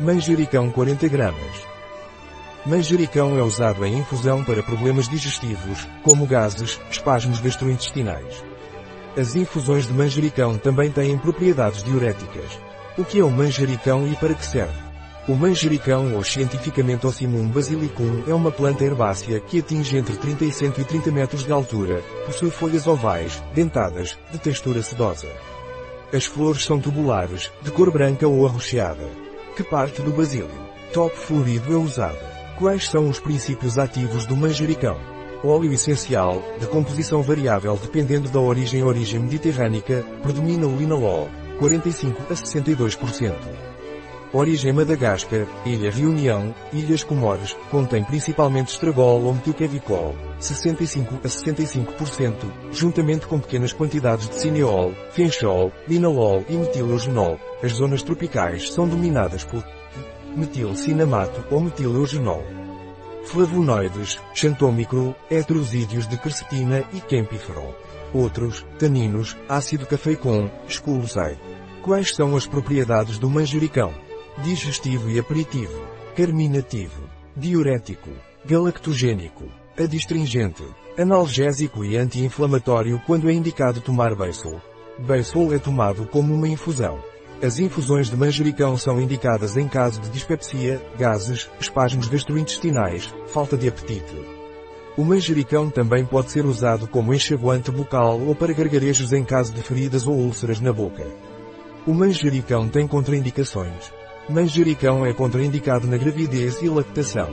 Manjericão 40 gramas. Manjericão é usado em infusão para problemas digestivos, como gases, espasmos gastrointestinais. As infusões de manjericão também têm propriedades diuréticas. O que é o manjericão e para que serve? O manjericão ou cientificamente Ocimum basilicum é uma planta herbácea que atinge entre 30 e 130 metros de altura, possui folhas ovais, dentadas, de textura sedosa. As flores são tubulares, de cor branca ou arroxeada. Que parte do basílio? Top florido é usado. Quais são os princípios ativos do manjericão? Óleo essencial, de composição variável dependendo da origem origem mediterrânica, predomina o linalol, 45 a 62%. Origem Madagascar, Ilha Reunião, Ilhas Comores, contém principalmente estragol ou metilquevicol, 65 a 65%, juntamente com pequenas quantidades de cineol, fenchol, linalol e metileugenol. As zonas tropicais são dominadas por metilcinamato ou metileugenol. Flavonoides, xantômicro, heterosídeos de quercetina e quempíferol. Outros, taninos, ácido cafeicon, esculosei. Quais são as propriedades do manjericão? Digestivo e aperitivo, carminativo, diurético, galactogênico, adstringente, analgésico e anti-inflamatório quando é indicado tomar beisol. Beisol é tomado como uma infusão. As infusões de manjericão são indicadas em caso de dispepsia, gases, espasmos gastrointestinais, falta de apetite. O manjericão também pode ser usado como enxaguante bucal ou para gargarejos em caso de feridas ou úlceras na boca. O manjericão tem contraindicações. Manjericão é contraindicado na gravidez e lactação.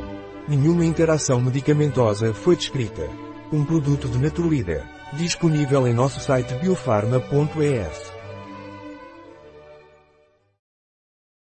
Nenhuma interação medicamentosa foi descrita. Um produto de Naturlíder. Disponível em nosso site biofarma.es.